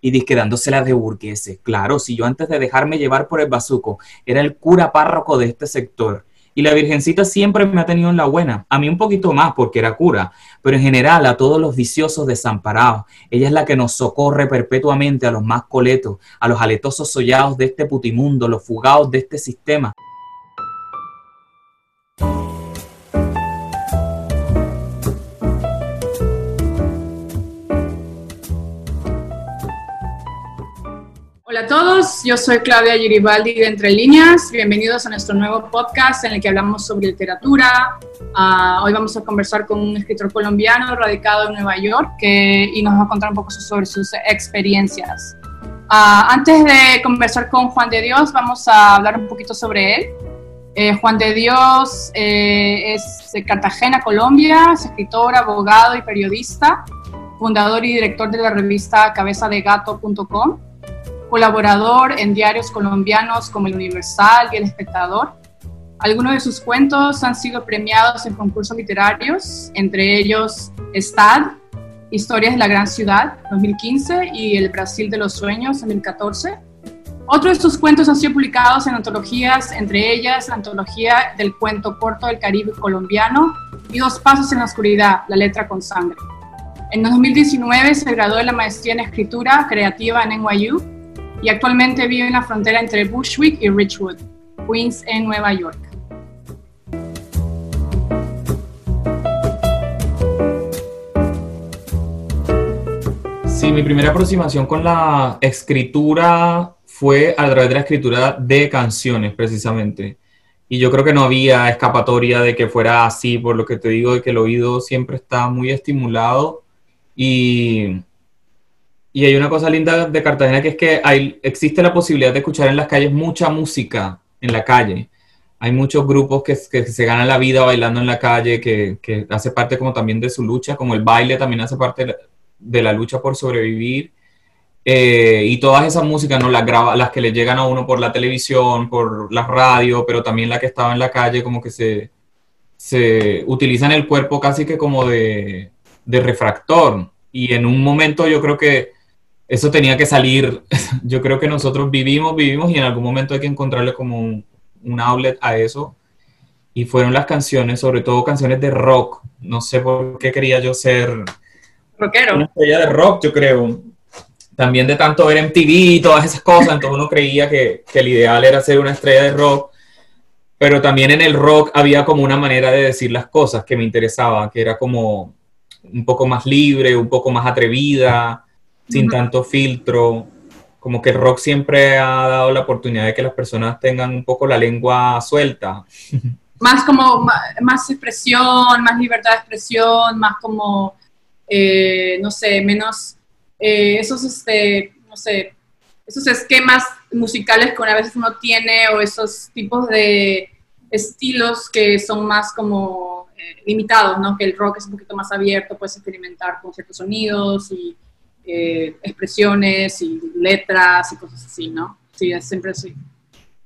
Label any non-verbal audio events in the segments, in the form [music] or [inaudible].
y disquedándosela de burgueses. Claro, si yo antes de dejarme llevar por el bazuco era el cura párroco de este sector y la Virgencita siempre me ha tenido en la buena, a mí un poquito más porque era cura, pero en general a todos los viciosos desamparados. Ella es la que nos socorre perpetuamente a los más coletos, a los aletosos sollados de este putimundo, los fugados de este sistema. Hola a todos, yo soy Claudia Giribaldi de Entre Líneas. Bienvenidos a nuestro nuevo podcast en el que hablamos sobre literatura. Uh, hoy vamos a conversar con un escritor colombiano radicado en Nueva York que, y nos va a contar un poco sobre sus experiencias. Uh, antes de conversar con Juan de Dios, vamos a hablar un poquito sobre él. Eh, Juan de Dios eh, es de Cartagena, Colombia, es escritor, abogado y periodista, fundador y director de la revista cabezadegato.com colaborador en diarios colombianos como El Universal y El Espectador. Algunos de sus cuentos han sido premiados en concursos literarios, entre ellos Estad, Historias de la Gran Ciudad, 2015, y El Brasil de los Sueños, 2014. Otros de sus cuentos han sido publicados en antologías, entre ellas la antología del cuento corto del Caribe colombiano y Dos Pasos en la Oscuridad, La Letra con Sangre. En 2019 se graduó de la maestría en escritura creativa en NYU y actualmente vive en la frontera entre Bushwick y Richwood, Queens, en Nueva York. Sí, mi primera aproximación con la escritura fue a través de la escritura de canciones, precisamente. Y yo creo que no había escapatoria de que fuera así, por lo que te digo, de que el oído siempre está muy estimulado y y hay una cosa linda de Cartagena que es que hay, existe la posibilidad de escuchar en las calles mucha música en la calle. Hay muchos grupos que, que se ganan la vida bailando en la calle, que, que, hace parte como también de su lucha, como el baile también hace parte de la lucha por sobrevivir. Eh, y todas esas músicas, ¿no? Las, graba, las que le llegan a uno por la televisión, por la radio, pero también la que estaba en la calle, como que se, se utilizan el cuerpo casi que como de, de refractor. Y en un momento yo creo que eso tenía que salir. [laughs] Yo creo que nosotros vivimos, vivimos y en algún momento hay que encontrarle como un, outlet a eso. Y fueron las canciones, sobre todo canciones de rock. No sé por qué quería yo ser... Rockero. Una estrella de rock, yo creo. También de tanto ver MTV y todas esas cosas, entonces uno creía que, que el ideal era ser una estrella de rock. Pero también en el rock había como una manera de decir las cosas que me interesaba, que era como un poco más libre, un poco más atrevida, sin tanto filtro. Como que el rock siempre ha dado la oportunidad de que las personas tengan un poco la lengua suelta. Más como, más expresión, más libertad de expresión, más como, eh, no sé, menos eh, esos, este, no sé, esos esquemas musicales que a veces uno tiene o esos tipos de estilos que son más como eh, limitados, ¿no? Que el rock es un poquito más abierto, puedes experimentar con ciertos sonidos y eh, expresiones y letras y cosas así, ¿no? Sí, es siempre así.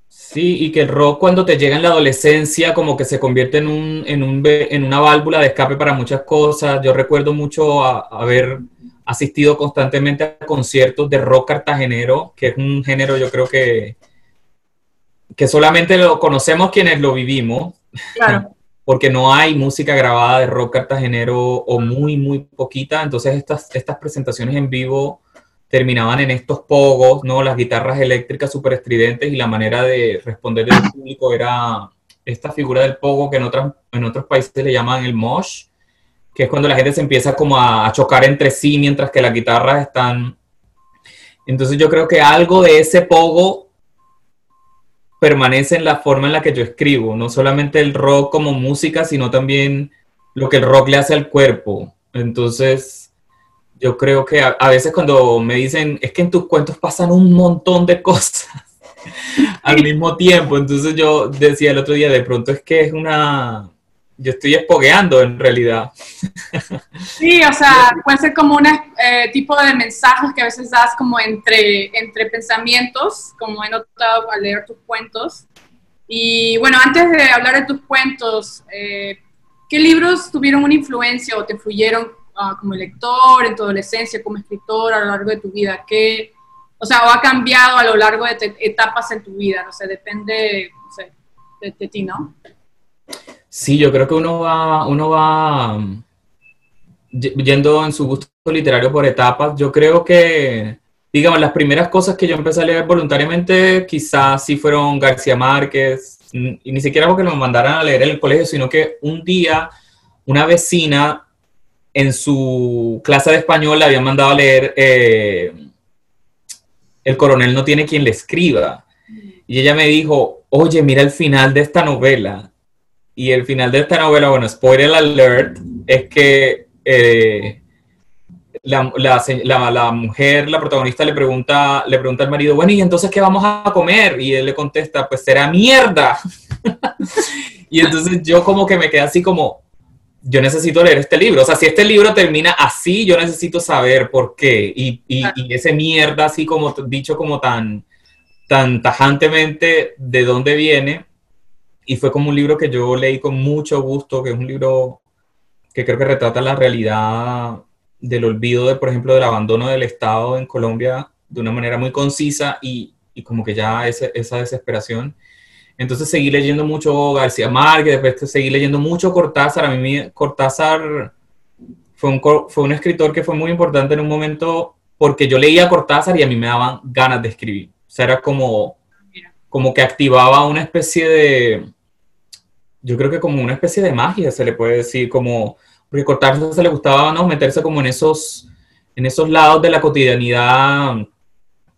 Sí, y que el rock cuando te llega en la adolescencia como que se convierte en, un, en, un, en una válvula de escape para muchas cosas. Yo recuerdo mucho haber asistido constantemente a conciertos de rock cartagenero, que es un género yo creo que, que solamente lo conocemos quienes lo vivimos. Claro. Porque no hay música grabada de rock cartagenero o muy, muy poquita. Entonces estas, estas presentaciones en vivo terminaban en estos pogos, ¿no? Las guitarras eléctricas súper estridentes y la manera de responder del público era esta figura del pogo que en, otras, en otros países le llaman el mosh, que es cuando la gente se empieza como a, a chocar entre sí mientras que las guitarras están... Entonces yo creo que algo de ese pogo permanece en la forma en la que yo escribo, no solamente el rock como música, sino también lo que el rock le hace al cuerpo. Entonces, yo creo que a, veces cuando me dicen, es que en tus cuentos pasan un montón de cosas [laughs] al mismo tiempo, entonces yo decía el otro día, de pronto es que es una, yo estoy espogueando en realidad. Sí, o sea, [laughs] puede ser como un eh, tipo de mensajes que a veces das como entre, entre pensamientos, como he notado al leer tus cuentos. Y bueno, antes de hablar de tus cuentos, eh, ¿qué libros tuvieron una influencia o te influyeron ah, como lector, en tu adolescencia, como escritor, a lo largo de tu vida? ¿Qué, o sea, o ha cambiado a lo largo de etapas en tu vida? No sé, depende de, ti, ¿no? Sí, yo creo que uno va, uno va mm, yendo en su gusto literario por etapas. Yo creo que, digamos, las primeras cosas que yo empecé a leer voluntariamente quizás sí fueron García Márquez, y ni siquiera porque me mandaran a leer en el colegio, sino que un día una vecina en su clase de español le había mandado a leer eh, El coronel no tiene quien le escriba. Y ella me dijo, oye, mira el final de esta novela. Y el final de esta novela, bueno, spoiler alert, es que eh, la, la, mujer, la protagonista, le pregunta, le pregunta al marido, bueno, ¿y entonces qué vamos a comer? Y él le contesta, pues será mierda. [laughs] y entonces yo como que me quedé así como, yo necesito leer este libro. O sea, si este libro termina así, yo necesito saber por qué. Y, y, ese mierda, así como dicho como tan, tan tajantemente, de dónde viene. Y fue como un libro que yo leí con mucho gusto, que es un libro que creo que retrata la realidad del olvido, de, por ejemplo, del abandono del Estado en Colombia de una manera muy concisa y, y como que ya ese, esa desesperación. Entonces seguí leyendo mucho García Márquez, después seguí leyendo mucho Cortázar. A mí Cortázar fue un, fue un escritor que fue muy importante en un momento porque yo leía Cortázar y a mí me daban ganas de escribir. O sea, era como, como que activaba una especie de, yo creo que como una especie de magia, se le puede decir, como, porque se le gustaba, ¿no? Meterse como en esos, en esos lados de la cotidianidad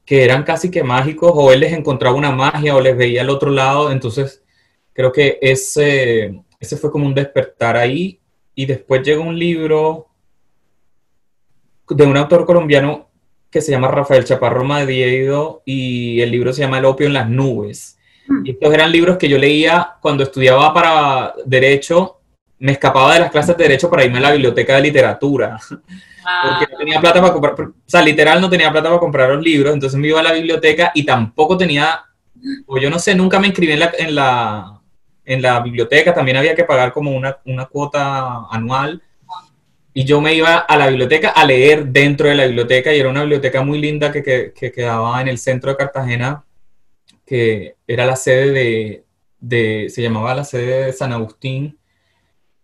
que eran casi que mágicos, o él les encontraba una magia o les veía al otro lado, entonces creo que ese, ese fue como un despertar ahí, y después llega un libro de un autor colombiano que se llama Rafael Chaparro Madiedo, y el libro se llama El opio en las nubes. Mm. Estos eran libros que yo leía cuando estudiaba para Derecho, me escapaba de las clases de Derecho para irme a la biblioteca de literatura. [laughs] Porque no tenía plata para comprar, o sea, literal no tenía plata para comprar los libros, entonces me iba a la biblioteca y tampoco tenía, o yo no sé, nunca me inscribí en la, en la, en la biblioteca, también había que pagar como una, una cuota anual. Y yo me iba a la biblioteca a leer dentro de la biblioteca y era una biblioteca muy linda que, que, que quedaba en el centro de Cartagena, que era la sede de, de, se llamaba la sede de San Agustín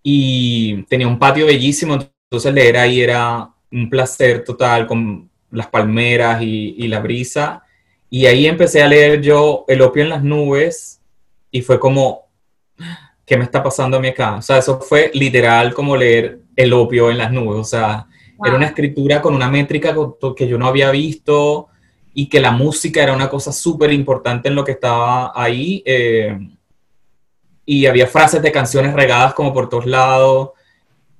y tenía un patio bellísimo, entonces leer ahí era un placer total con las palmeras y, la brisa. Y ahí empecé a leer yo El opio en las nubes y fue como, ¿qué me está pasando a mí acá? O sea, eso fue literal como leer El opio en las nubes. O sea, era una escritura con una métrica que yo no había visto y que la música era una cosa súper importante en lo que estaba ahí. Eh, y había frases de canciones regadas como por todos lados.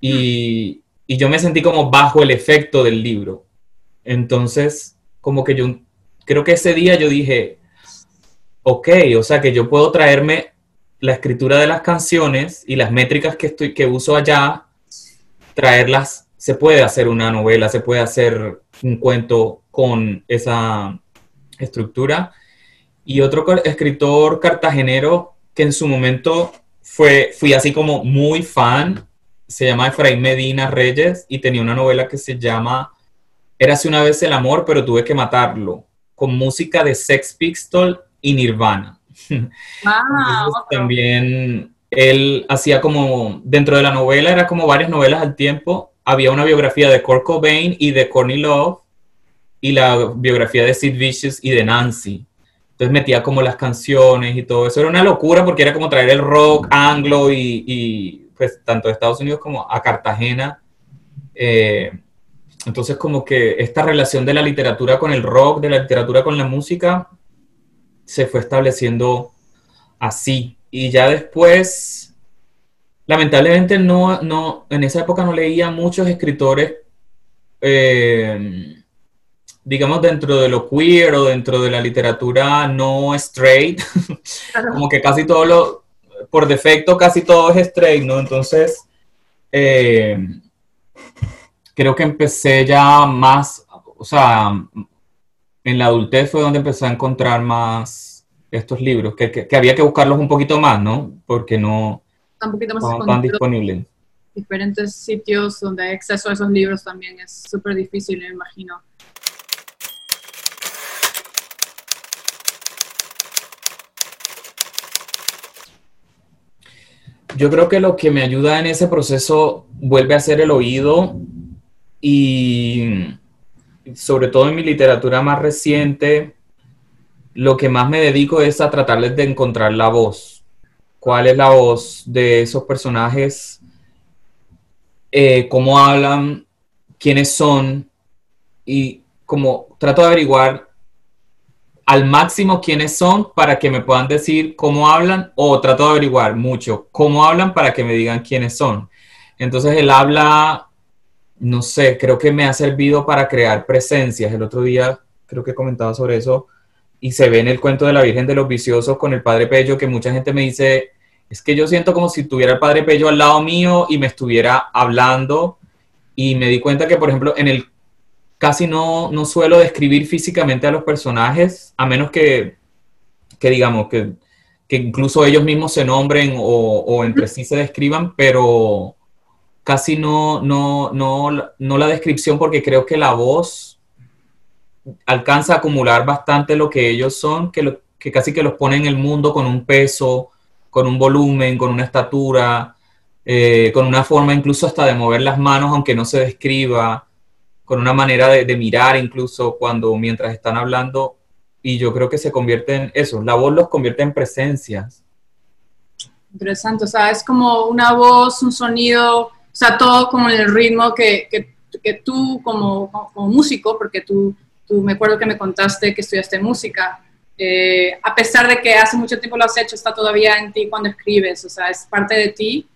Y, y yo me sentí como bajo el efecto del libro. Entonces, como que yo creo que ese día yo dije, ok, o sea que yo puedo traerme la escritura de las canciones y las métricas que, estoy, que uso allá, traerlas, se puede hacer una novela, se puede hacer un cuento con esa estructura. Y otro escritor cartagenero que en su momento fue, fui así como muy fan se llama Efraín Medina Reyes y tenía una novela que se llama Érase una vez el amor, pero tuve que matarlo, con música de Sex Pistol y Nirvana. [laughs] Ah, también él hacía como, dentro de la novela, era como varias novelas al tiempo, había una biografía de Kurt Cobain y de Courtney Love y la biografía de Sid Vicious y de Nancy. Entonces metía como las canciones y todo eso. Era una locura porque era como traer el rock anglo y pues tanto de Estados Unidos como a Cartagena. Eh, entonces como que esta relación de la literatura con el rock, de la literatura con la música, se fue estableciendo así. Y ya después, lamentablemente no, no, en esa época no leía muchos escritores, eh, digamos, dentro de lo queer o dentro de la literatura no straight, [laughs] como que casi todo lo, por defecto casi todo es straight, ¿no? Entonces, eh, creo que empecé ya más, o sea, en la adultez fue donde empecé a encontrar más estos libros, que, había que buscarlos un poquito más, ¿no? Porque no estaban tan disponibles. diferentes sitios donde hay acceso a esos libros también es súper difícil, me imagino. Yo creo que lo que me ayuda en ese proceso vuelve a ser el oído y sobre todo en mi literatura más reciente, lo que más me dedico es a tratarles de encontrar la voz. ¿Cuál es la voz de esos personajes? Eh, ¿Cómo hablan? ¿Quiénes son? Y como trato de averiguar al máximo quiénes son para que me puedan decir cómo hablan o trato de averiguar mucho cómo hablan para que me digan quiénes son. Entonces el habla, no sé, creo que me ha servido para crear presencias. El otro día creo que comentaba sobre eso y se ve en el cuento de la Virgen de los Viciosos con el Padre Pello que mucha gente me dice, es que yo siento como si tuviera el Padre Pello al lado mío y me estuviera hablando y me di cuenta que, por ejemplo, en el casi no, no suelo describir físicamente a los personajes, a menos que, que digamos, que, que, incluso ellos mismos se nombren o, o, entre sí se describan, pero casi no, no, no, no la descripción porque creo que la voz alcanza a acumular bastante lo que ellos son, que, lo, que casi que los pone en el mundo con un peso, con un volumen, con una estatura, eh, con una forma incluso hasta de mover las manos, aunque no se describa con una manera de, mirar incluso cuando mientras están hablando y yo creo que se convierte en eso, la voz los convierte en presencias. Interesante, o sea, es como una voz, un sonido, o sea, todo como el ritmo que, que, que tú como, como, músico, porque tú, tú me acuerdo que me contaste que estudiaste música, eh, a pesar de que hace mucho tiempo lo has hecho, está todavía en ti cuando escribes, o sea, es parte de ti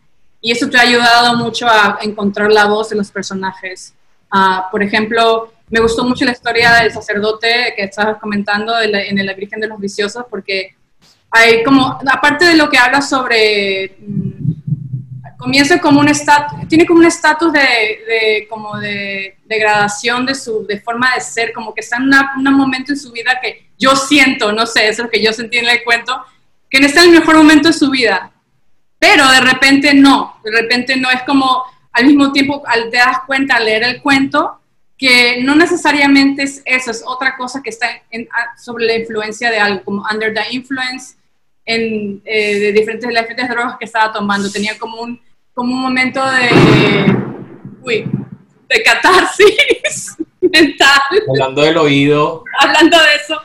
y eso te ha ayudado mucho a encontrar la voz de los personajes. Uh, por ejemplo, me gustó mucho la historia del sacerdote que estabas comentando en la Virgen de los Viciosos, porque hay como, aparte de lo que habla sobre, mmm, comienza como un estatus, tiene como un estatus de, de, como de degradación de su de forma de ser, como que está en un momento en su vida que yo siento, no sé, eso es lo que yo sentí en el cuento, que no está en el mejor momento de su vida, pero de repente no, de repente no, es como al mismo tiempo al te das cuenta al leer el cuento que no necesariamente es eso, es otra cosa que está en, sobre la influencia de algo, como under the influence en, eh, de diferentes, las diferentes drogas que estaba tomando. Tenía como un, como un momento de, uy, de catarsis [laughs] mental. Hablando del oído. Hablando de eso.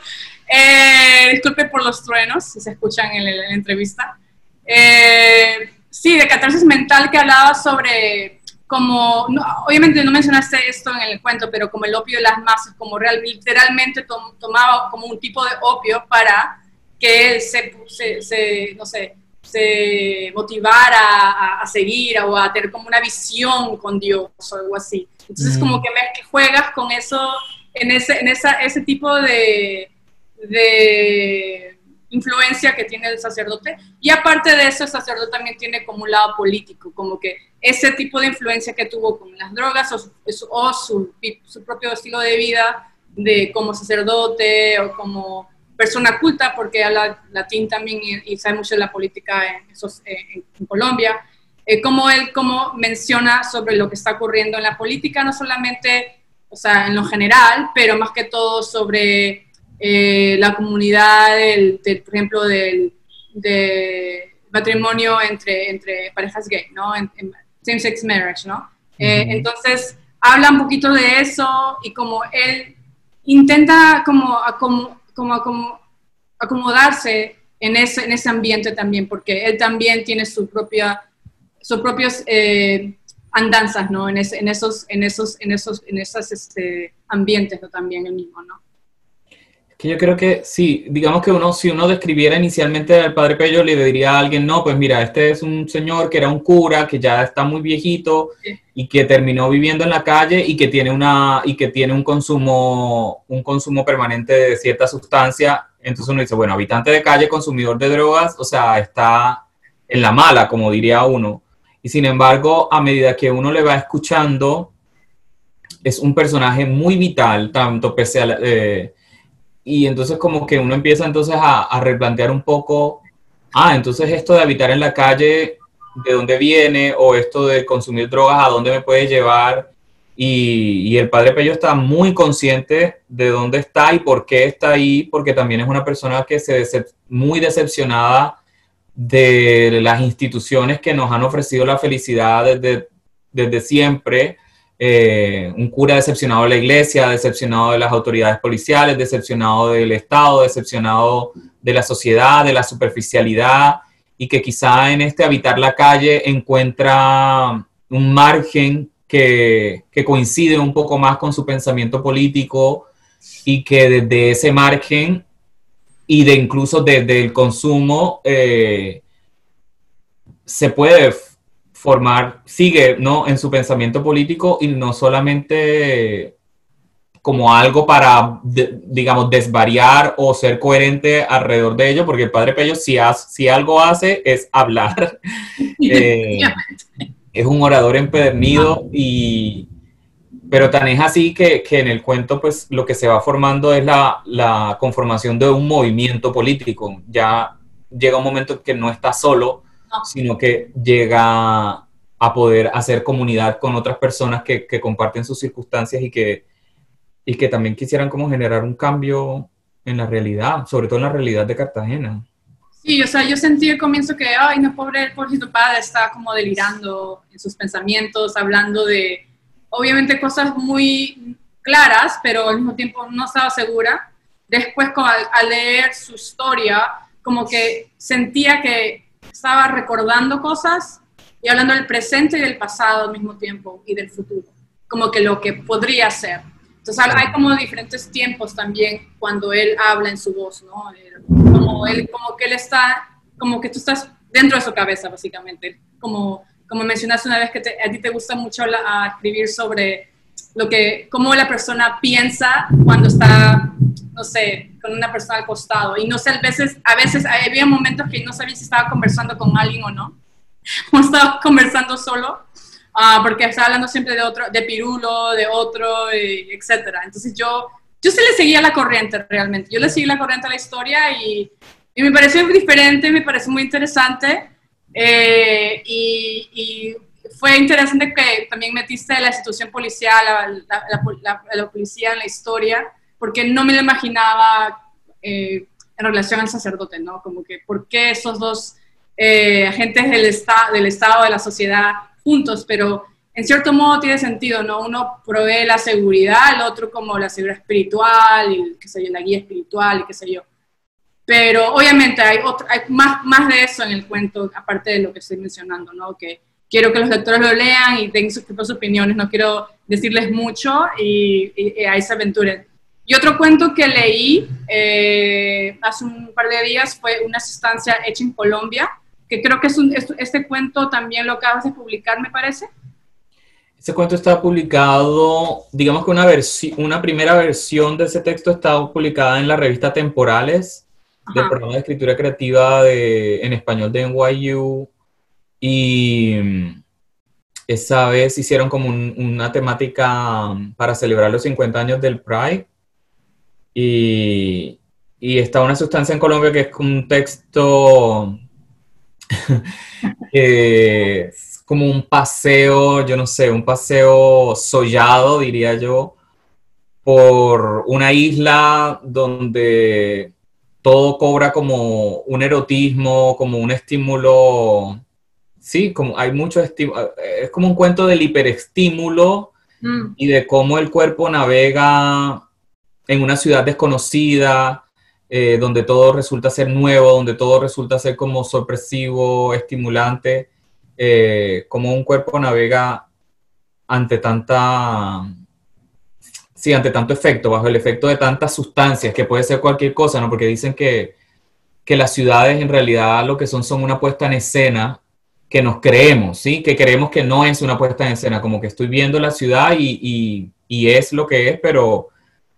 Eh, disculpe por los truenos, si se escuchan en la, en la entrevista. Eh, sí, de catarsis mental que hablaba sobre como, no, obviamente no mencionaste esto en el cuento, pero como el opio de las masas, como real, literalmente tomaba como un tipo de opio para que se, se, se no sé, se motivara a, a, seguir o a tener como una visión con Dios o algo así. Entonces mm. como que, me, que juegas con eso, en ese, en esa, ese tipo de, de influencia que tiene el sacerdote. Y aparte de eso, el sacerdote también tiene como un lado político, como que ese tipo de influencia que tuvo con las drogas o, su, o su, su, propio estilo de vida de como sacerdote o como persona culta, porque habla latín también y, y sabe mucho de la política en, esos, en, en Colombia, eh, como él como menciona sobre lo que está ocurriendo en la política, no solamente, o sea, en lo general, pero más que todo sobre eh, la comunidad, del, del, por ejemplo, del de matrimonio entre, entre parejas gay, ¿no? En, en same-sex marriage, ¿no? Eh, entonces, habla un poquito de eso y como él intenta como, como, como, como acomodarse en ese, en ese ambiente también, porque él también tiene su propia, sus propios eh, andanzas, ¿no? En, ese, en, esos, en esos, en esos, en esos este, ambientes, ¿no? También el mismo, ¿no? Que yo creo que sí, digamos que uno, si uno describiera inicialmente al padre Pello, le diría a alguien, no, pues mira, este es un señor que era un cura, que ya está muy viejito sí. y que terminó viviendo en la calle y que tiene una, y que tiene un consumo, un consumo permanente de cierta sustancia. Entonces uno dice, bueno, habitante de calle, consumidor de drogas, o sea, está en la mala, como diría uno. Y sin embargo, a medida que uno le va escuchando, es un personaje muy vital, tanto pese a... Eh, y entonces como que uno empieza entonces a, replantear un poco, ah, entonces esto de habitar en la calle de dónde viene o esto de consumir drogas, a dónde me puede llevar. Y, el padre Pello está muy consciente de dónde está y por qué está ahí, porque también es una persona que se muy decepcionada de las instituciones que nos han ofrecido la felicidad desde, desde siempre. Eh, un cura decepcionado de la iglesia, decepcionado de las autoridades policiales, decepcionado del Estado, decepcionado de la sociedad, de la superficialidad, y que quizá en este habitar la calle encuentra un margen que, coincide un poco más con su pensamiento político y que desde ese margen y de incluso desde el consumo eh, se puede formar, sigue ¿no? en su pensamiento político y no solamente como algo para, digamos, desvariar o ser coherente alrededor de ello, porque el padre Pello si, si algo hace es hablar. [laughs] Eh, es un orador empedernido y... Pero tan es así que, que, en el cuento, pues lo que se va formando es la, la, conformación de un movimiento político. Ya llega un momento que no está solo, sino que llega a poder hacer comunidad con otras personas que, que comparten sus circunstancias y que, y que también quisieran como generar un cambio en la realidad, sobre todo en la realidad de Cartagena. Sí, o sea, yo sentí al comienzo que, ay, no, pobre, tu padre está como delirando en sus pensamientos, hablando de, obviamente, cosas muy claras, pero al mismo tiempo no estaba segura. Después, al, leer su historia, como que sentía que estaba recordando cosas y hablando del presente y del pasado al mismo tiempo y del futuro, como que lo que podría ser. Entonces hay como diferentes tiempos también cuando él habla en su voz, ¿no? Como, él, como que él está, como que tú estás dentro de su cabeza, básicamente. Como, como mencionaste una vez que a ti te gusta mucho a escribir sobre lo que, cómo la persona piensa cuando está, no sé, con una persona al costado. Y no sé, a veces, a veces había momentos que no sabía si estaba conversando con alguien o no, [laughs] o estaba conversando solo Ah, porque está hablando siempre de otro, de Pirulo, de otro, etcétera. Entonces yo, yo se le seguía la corriente realmente. Yo le seguí la corriente a la historia y, y me pareció diferente, me pareció muy interesante. Eh, y, y, fue interesante que también metiste la institución policial, la, la, la, policía en la historia, porque no me lo imaginaba eh, en relación al sacerdote, ¿no? Como que, ¿por qué esos dos eh, agentes del, esta, del Estado, de la sociedad, juntos, pero en cierto modo tiene sentido, ¿no? Uno provee la seguridad, el otro como la seguridad espiritual, y qué sé yo, la guía espiritual, y qué sé yo. Pero obviamente hay, otro, hay más, más de eso en el cuento, aparte de lo que estoy mencionando, ¿no? Que quiero que los lectores lo lean y tengan sus propias opiniones, no quiero decirles mucho y, ahí se aventuren. Y otro cuento que leí eh, hace un par de días fue Una sustancia hecha en Colombia, que creo que es un, este cuento también lo acabas de publicar, me parece. Ese cuento está publicado, digamos que una, una primera versión de ese texto está publicada en la revista Temporales del programa de escritura creativa de, en español de NYU y mm, esa vez hicieron como una temática para celebrar los 50 años del Pride y, y está una sustancia en Colombia que es un texto [laughs] es como un paseo, yo no sé, un paseo sollado, diría yo, por una isla donde todo cobra como un erotismo, como un estímulo. Sí, como hay mucho estímulo. Es como un cuento del hiperestímulo mm. y de cómo el cuerpo navega en una ciudad desconocida, eh, donde todo resulta ser nuevo, donde todo resulta ser como sorpresivo, estimulante, eh, como un cuerpo navega ante tanta, sí, ante tanto efecto, bajo el efecto de tantas sustancias, que puede ser cualquier cosa, ¿no? Porque dicen que, que las ciudades en realidad lo que son son una puesta en escena que nos creemos, ¿sí? Que creemos que no es una puesta en escena, como que estoy viendo la ciudad y, y, y es lo que es, pero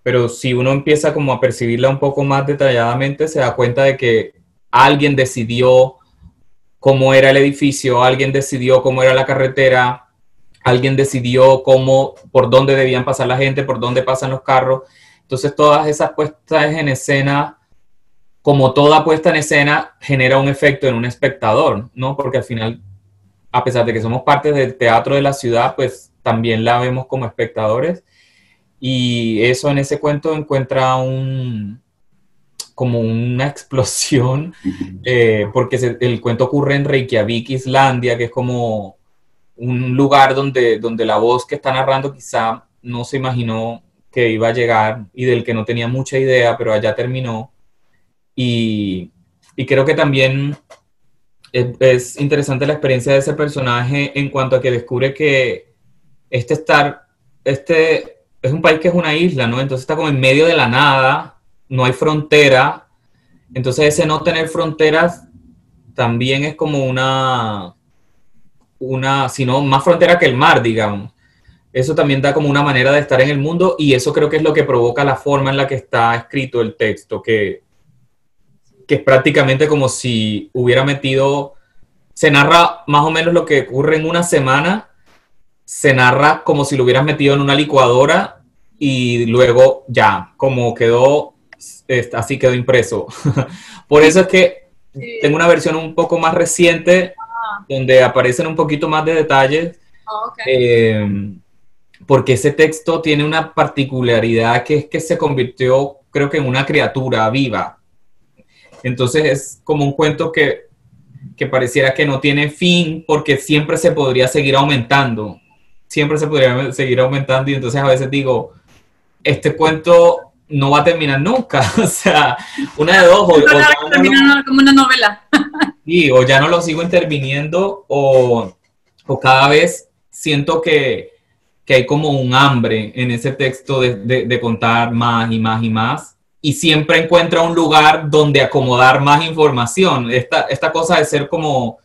pero si uno empieza como a percibirla un poco más detalladamente, se da cuenta de que alguien decidió cómo era el edificio, alguien decidió cómo era la carretera, alguien decidió cómo, por dónde debían pasar la gente, por dónde pasan los carros. Entonces todas esas puestas en escena, como toda puesta en escena, genera un efecto en un espectador, ¿no? Porque al final a pesar de que somos parte del teatro de la ciudad, pues también la vemos como espectadores. Y eso en ese cuento encuentra un, como una [laughs] explosión, eh, porque el cuento ocurre en Reykjavik, Islandia, que es como un lugar donde, donde la voz que está narrando quizá no se imaginó que iba a llegar y del que no tenía mucha idea, pero allá terminó. Y, y creo que también es, interesante la experiencia de ese personaje en cuanto a que descubre que este estar, este es un país que es una isla, ¿no? Entonces está como en medio de la nada, no hay frontera. Entonces ese no tener fronteras también es como una, una, sino más frontera que el mar, digamos. Eso también da como una manera de estar en el mundo y eso creo que es lo que provoca la forma en la que está escrito el texto, que, que es prácticamente como si hubiera metido, se narra más o menos lo que ocurre en una semana, se narra como si lo hubieras metido en una licuadora y luego ya, como quedó, así quedó impreso. [laughs] Por eso es que tengo una versión un poco más reciente donde aparecen un poquito más de detalles. Oh, eh, porque ese texto tiene una particularidad que es que se convirtió, creo que en una criatura viva. Entonces es como un cuento que, que pareciera que no tiene fin porque siempre se podría seguir aumentando. Siempre se podría seguir aumentando y entonces a veces digo, este cuento no va a terminar nunca. [laughs] o sea, una de dos. O, como una novela. [laughs] sí, o ya no lo sigo interviniendo o, o cada vez siento que, que, hay como un hambre en ese texto de, de, de, contar más y más y más. Y siempre encuentra un lugar donde acomodar más información. Esta, esta cosa de ser como,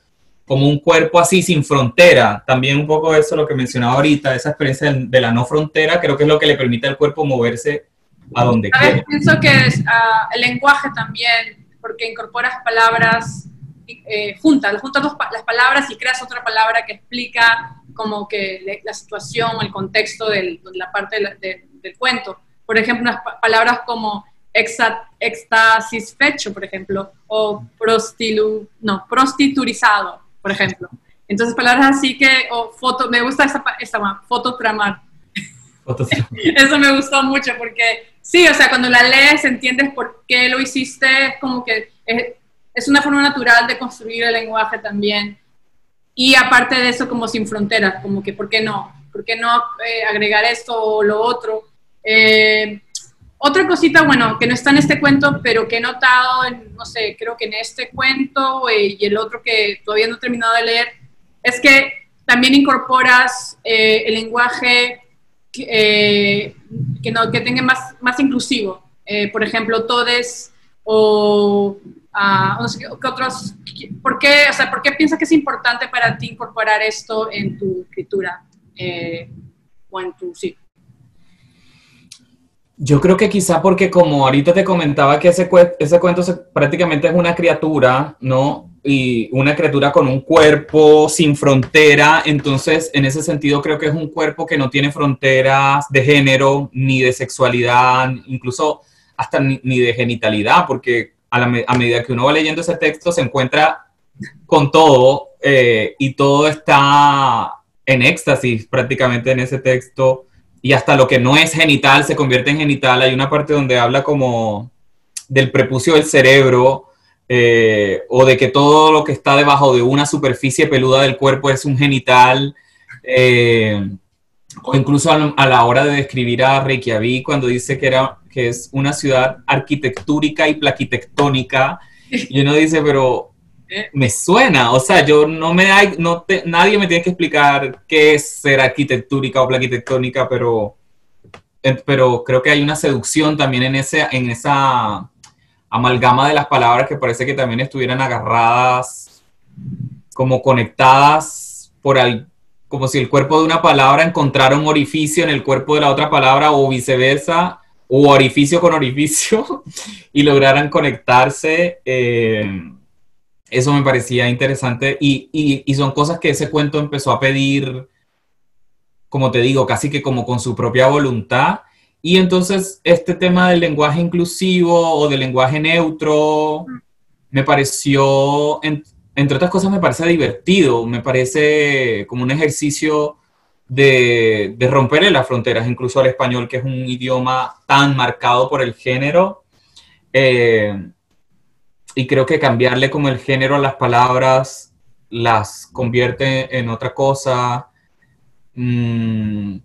como un cuerpo así sin frontera. También un poco eso lo que mencionaba ahorita, esa experiencia de la no frontera, creo que es lo que le permite al cuerpo moverse a donde quiera. Pienso que es, uh, el lenguaje también, porque incorporas palabras eh, juntas, juntas las palabras y creas otra palabra que explica como que la situación, el contexto de la parte del cuento. Por ejemplo, unas palabras como éxtasis fecho, por ejemplo, o prostilu, no, prostiturizado, por ejemplo. Entonces, palabras así que, o foto, me gusta esa, esa fototramar. [laughs] Eso me gustó mucho porque, sí, o sea, cuando la lees entiendes por qué lo hiciste, es como que es, es una forma natural de construir el lenguaje también. Y aparte de eso, como sin fronteras, como que, ¿por qué no? ¿Por qué no eh, agregar esto o lo otro? Eh, otra cosita, bueno, que no está en este cuento, pero que he notado, en, no sé, creo que en este cuento eh, y el otro que todavía no he terminado de leer, es que también incorporas el lenguaje que, no, que tenga más, más inclusivo. por ejemplo, todes o no sé, ¿qué otros, ¿por qué, o sea, ¿por qué piensas que es importante para ti incorporar esto en tu escritura eh, o en tu, sí? Yo creo que quizá porque como ahorita te comentaba que ese, ese cuento prácticamente es una criatura, ¿no? Y una criatura con un cuerpo sin frontera, entonces en ese sentido creo que es un cuerpo que no tiene fronteras de género, ni de sexualidad, incluso hasta ni, de genitalidad, porque a, medida que uno va leyendo ese texto, se encuentra con todo eh, y todo está en éxtasis prácticamente en ese texto y hasta lo que no es genital se convierte en genital. Hay una parte donde habla como del prepucio del cerebro eh, o de que todo lo que está debajo de una superficie peluda del cuerpo es un genital. Eh, o incluso a, la hora de describir a Reykjavik cuando dice que era que es una ciudad arquitectúrica y plaquitectónica y uno dice pero. Me suena o sea yo no me hay no nadie me tiene que explicar qué es ser arquitectúrica o plaquitectónica pero pero creo que hay una seducción también en ese en esa amalgama de las palabras que parece que también estuvieran agarradas como conectadas por al, como si el cuerpo de una palabra encontrara un orificio en el cuerpo de la otra palabra o viceversa, o orificio con orificio, [laughs] y lograran conectarse. Eh, eso me parecía interesante y, y, son cosas que ese cuento empezó a pedir, como te digo, casi que como con su propia voluntad. Y entonces este tema del lenguaje inclusivo o del lenguaje neutro me pareció entre otras cosas, me parece divertido, me parece como un ejercicio de, de las fronteras, incluso al español, que es un idioma tan marcado por el género. Eh, y creo que cambiarle como el género a las palabras las convierte en otra cosa. Mm,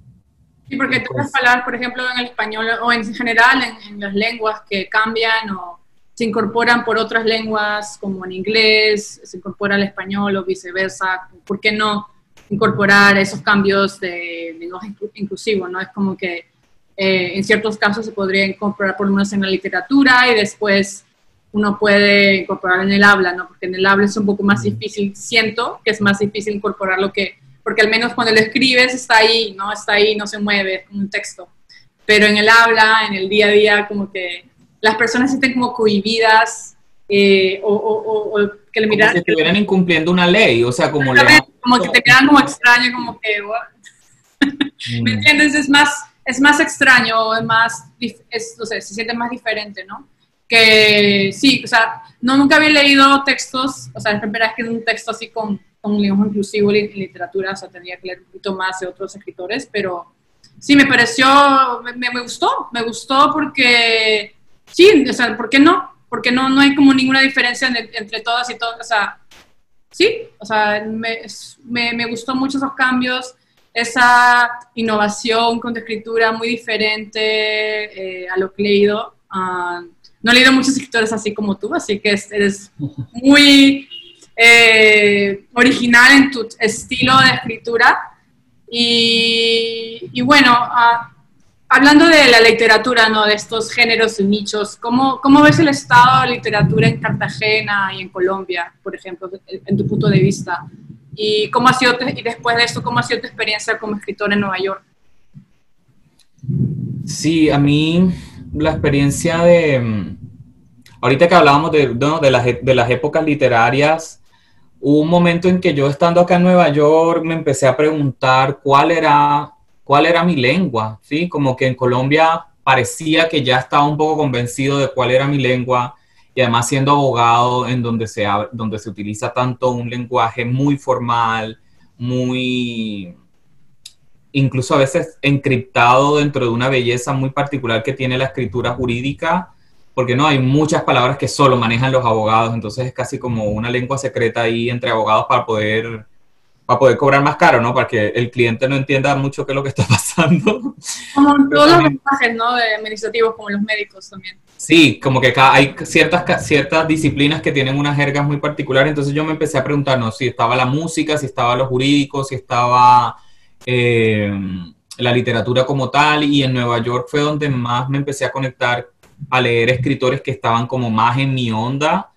sí, porque todas las palabras, por ejemplo, en el español o en general en, las lenguas que cambian o se incorporan por otras lenguas, como en inglés, se incorpora al español o viceversa. ¿Por qué no incorporar esos cambios de lenguaje inclusivo? ¿no? Es como que eh, en ciertos casos se podría incorporar por lo menos en la literatura y después uno puede incorporar en el habla, ¿no? Porque en el habla es un poco más difícil, siento que es más difícil incorporar lo que, porque al menos cuando lo escribes está ahí, ¿no? Está ahí, no se mueve, es como un texto. Pero en el habla, en el día a día, como que las personas se sienten como cohibidas eh, o, o, o, que le miran... Como si estuvieran incumpliendo una ley, o sea, como... Como que te quedan como extraño, como que... [laughs] ¿Me mm. entiendes? Es más, es más extraño, es más, es, no sé, se siente más diferente, ¿no? Que sí, o sea, no nunca había leído textos, o sea, es primera vez que un texto así con, con lenguaje inclusivo en literatura, o sea, tenía que leer un poquito más de otros escritores, pero sí, me pareció, me, me gustó, me gustó porque, sí, o sea, ¿por qué no? Porque no, no hay como ninguna diferencia entre todas y todas, o sea, sí, o sea, me, me, me gustó mucho esos cambios, esa innovación con escritura muy diferente eh, a lo que he leído. Uh, no he leído muchos escritores así como tú, así que eres muy eh, original en tu estilo de escritura. Y, bueno, ah, hablando de la literatura, ¿no? de estos géneros y nichos, ¿cómo, ¿cómo ves el estado de literatura en Cartagena y en Colombia, por ejemplo, en tu punto de vista? ¿Y, cómo ha y después de eso, cómo ha sido tu experiencia como escritor en Nueva York? Sí, a mí la experiencia de, mm, ahorita que hablábamos de, de, las, de las épocas literarias, hubo un momento en que yo estando acá en Nueva York me empecé a preguntar cuál era, cuál era mi lengua, ¿sí? Como que en Colombia parecía que ya estaba un poco convencido de cuál era mi lengua y además siendo abogado en donde se, donde se utiliza tanto un lenguaje muy formal, muy incluso a veces encriptado dentro de una belleza muy particular que tiene la escritura jurídica, porque no hay muchas palabras que solo manejan los abogados, entonces es casi como una lengua secreta ahí entre abogados para poder para poder cobrar más caro, ¿no? Para que el cliente no entienda mucho qué es lo que está [laughs] pasando. Como todos los lenguajes, ¿no? De administrativos, como los médicos también. Sí, como que hay ciertas, ciertas disciplinas que tienen unas jergas muy particulares, entonces yo me empecé a preguntar, ¿no? Si estaba la música, si estaba lo jurídico, si estaba eh, la literatura como tal y en Nueva York fue donde más me empecé a conectar a leer escritores que estaban como más en mi onda.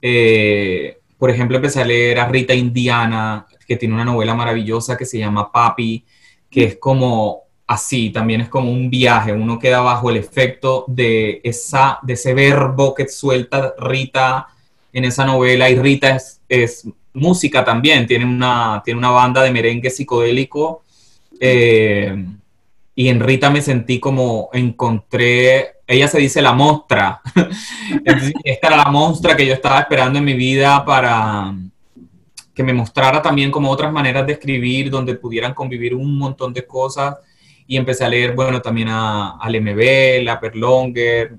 Eh, por ejemplo, empecé a leer a Rita Indiana, que tiene una novela maravillosa que se llama Papi, que es como así, también es como un viaje, uno queda bajo el efecto de, esa, de ese verbo que suelta Rita en esa novela y Rita es, es música también, tiene una, tiene una banda de merengue psicodélico. Eh, y en Rita me sentí como encontré, ella se dice la mostra. [laughs] esta era la mostra que yo estaba esperando en mi vida para que me mostrara también como otras maneras de escribir, donde pudieran convivir un montón de cosas. Y empecé a leer, bueno, también a, a Lemebel, a Perlonger,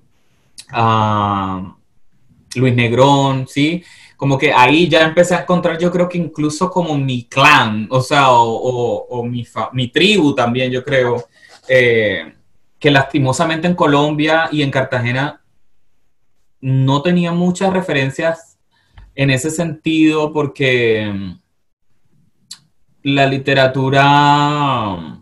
a Luis Negrón, ¿sí? Como que ahí ya empecé a encontrar, yo creo que incluso como mi clan, o sea, o, mi, mi, tribu también, yo creo, eh, que lastimosamente en Colombia y en Cartagena no tenía muchas referencias en ese sentido porque mm, la literatura,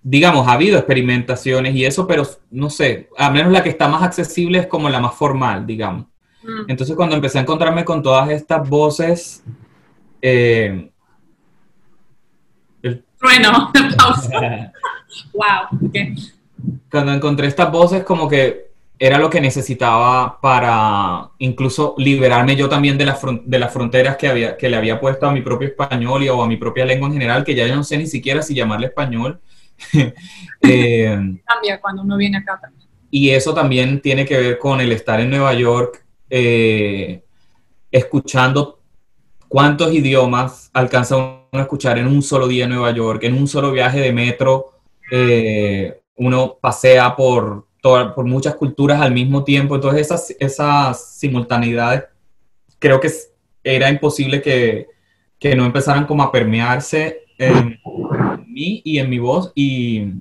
digamos, ha habido experimentaciones y eso, pero no sé, al menos la que está más accesible es como la más formal, digamos. Mm. Entonces cuando empecé a encontrarme con todas estas voces... Eh, bueno, [laughs] [laughs] pausa. wow, Cuando encontré estas voces como que era lo que necesitaba para incluso liberarme yo también de, las de las fronteras que, había, que le había puesto a mi propio español y, o a mi propia lengua en general, que ya yo no sé ni siquiera si llamarle español. [laughs] eh, Cambia cuando uno viene acá también. Y eso también tiene que ver con el estar en Nueva York eh, escuchando cuántos idiomas alcanza uno a escuchar en un solo día en Nueva York, en un solo viaje de metro, eh, uno pasea por, por muchas culturas al mismo tiempo, entonces esas, esas simultaneidades creo que era imposible que, que no empezaran como a permearse en mí y en mi voz y,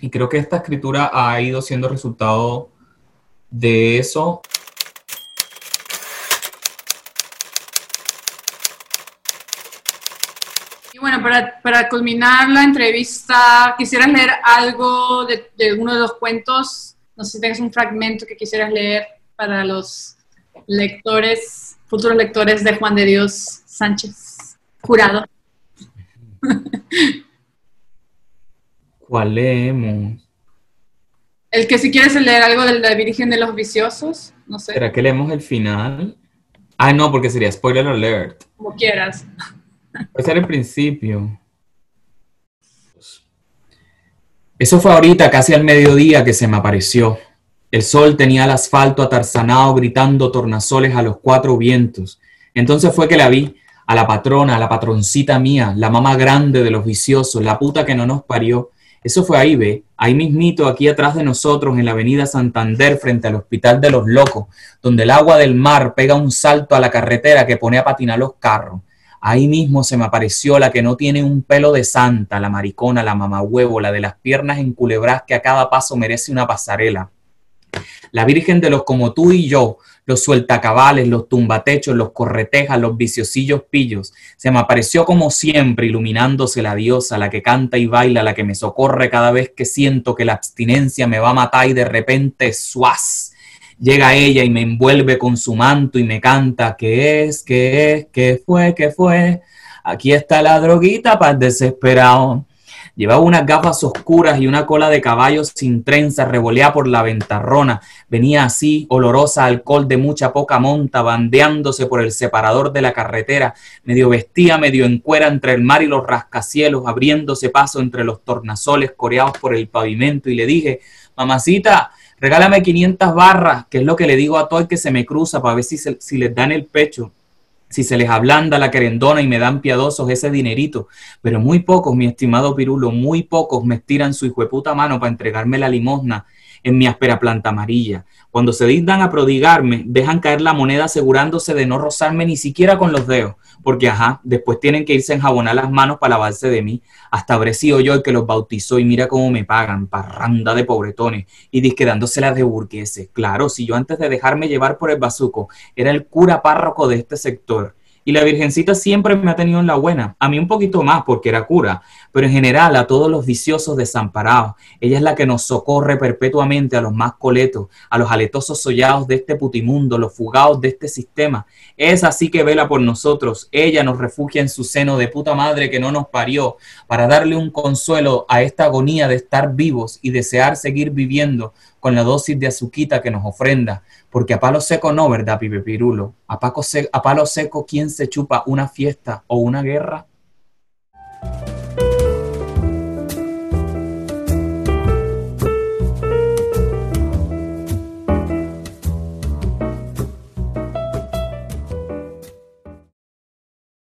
y creo que esta escritura ha ido siendo resultado de eso. Bueno, para, para culminar la entrevista, ¿quisieras leer algo de, de, uno de los cuentos? No sé si tengas un fragmento que quisieras leer para los lectores, futuros lectores de Juan de Dios Sánchez, jurado. [laughs] ¿Cuál leemos? El que si quieres leer algo de la Virgen de los Viciosos, no sé. ¿Será que leemos el final? Ah, no, porque sería spoiler alert. Como quieras. Puede ser el principio. Eso fue ahorita, casi al mediodía, que se me apareció. El sol tenía el asfalto atarzanado gritando tornasoles a los cuatro vientos. Entonces fue que la vi, a la patrona, a la patroncita mía, la mamá grande de los viciosos, la puta que no nos parió. Eso fue ahí, ve, ahí mismito, aquí atrás de nosotros, en la avenida Santander, frente al Hospital de los Locos, donde el agua del mar pega un salto a la carretera que pone a patinar los carros. Ahí mismo se me apareció la que no tiene un pelo de santa, la maricona, la mamahuevo, la de las piernas en culebras que a cada paso merece una pasarela. La Virgen de los como tú y yo, los sueltacabales, los tumbatechos, los corretejas, los viciosillos pillos. Se me apareció como siempre, iluminándose la diosa, la que canta y baila, la que me socorre cada vez que siento que la abstinencia me va a matar y de repente, suaz. Llega ella y me envuelve con su manto y me canta, ¿qué es? ¿Qué es? ¿Qué fue? ¿Qué fue? Aquí está la droguita para desesperado. Llevaba unas gafas oscuras y una cola de caballo sin trenza, revoleada por la ventarrona. Venía así, olorosa alcohol de mucha poca monta, bandeándose por el separador de la carretera, medio vestía, medio en cuera entre el mar y los rascacielos, abriéndose paso entre los tornasoles coreados por el pavimento, y le dije, mamacita, regálame 500 barras, que es lo que le digo a todo el que se me cruza para ver si, se, si les dan el pecho si se les ablanda la querendona y me dan piadosos ese dinerito. Pero muy pocos, mi estimado Pirulo, muy pocos me estiran su hijo de puta mano para entregarme la limosna en mi áspera planta amarilla. Cuando se dignan a prodigarme, dejan caer la moneda asegurándose de no rozarme ni siquiera con los dedos, porque ajá, después tienen que irse a enjabonar las manos para lavarse de mí. Hasta habré sido yo el que los bautizó y mira cómo me pagan, parranda de pobretones, y disquedándoselas de burgueses. Claro, si yo antes de dejarme llevar por el bazuco era el cura párroco de este sector, y la Virgencita siempre me ha tenido en la buena, a mí un poquito más porque era cura, pero en general a todos los viciosos desamparados. Ella es la que nos socorre perpetuamente a los más coletos, a los aletosos sollados de este putimundo, los fugados de este sistema. Es así que vela por nosotros. Ella nos refugia en su seno de puta madre que no nos parió, para darle un consuelo a esta agonía de estar vivos y desear seguir viviendo con la dosis de azuquita que nos ofrenda, porque a palo seco no, ¿verdad, pibe pirulo? A, a palo seco, ¿quién se chupa una fiesta o una guerra?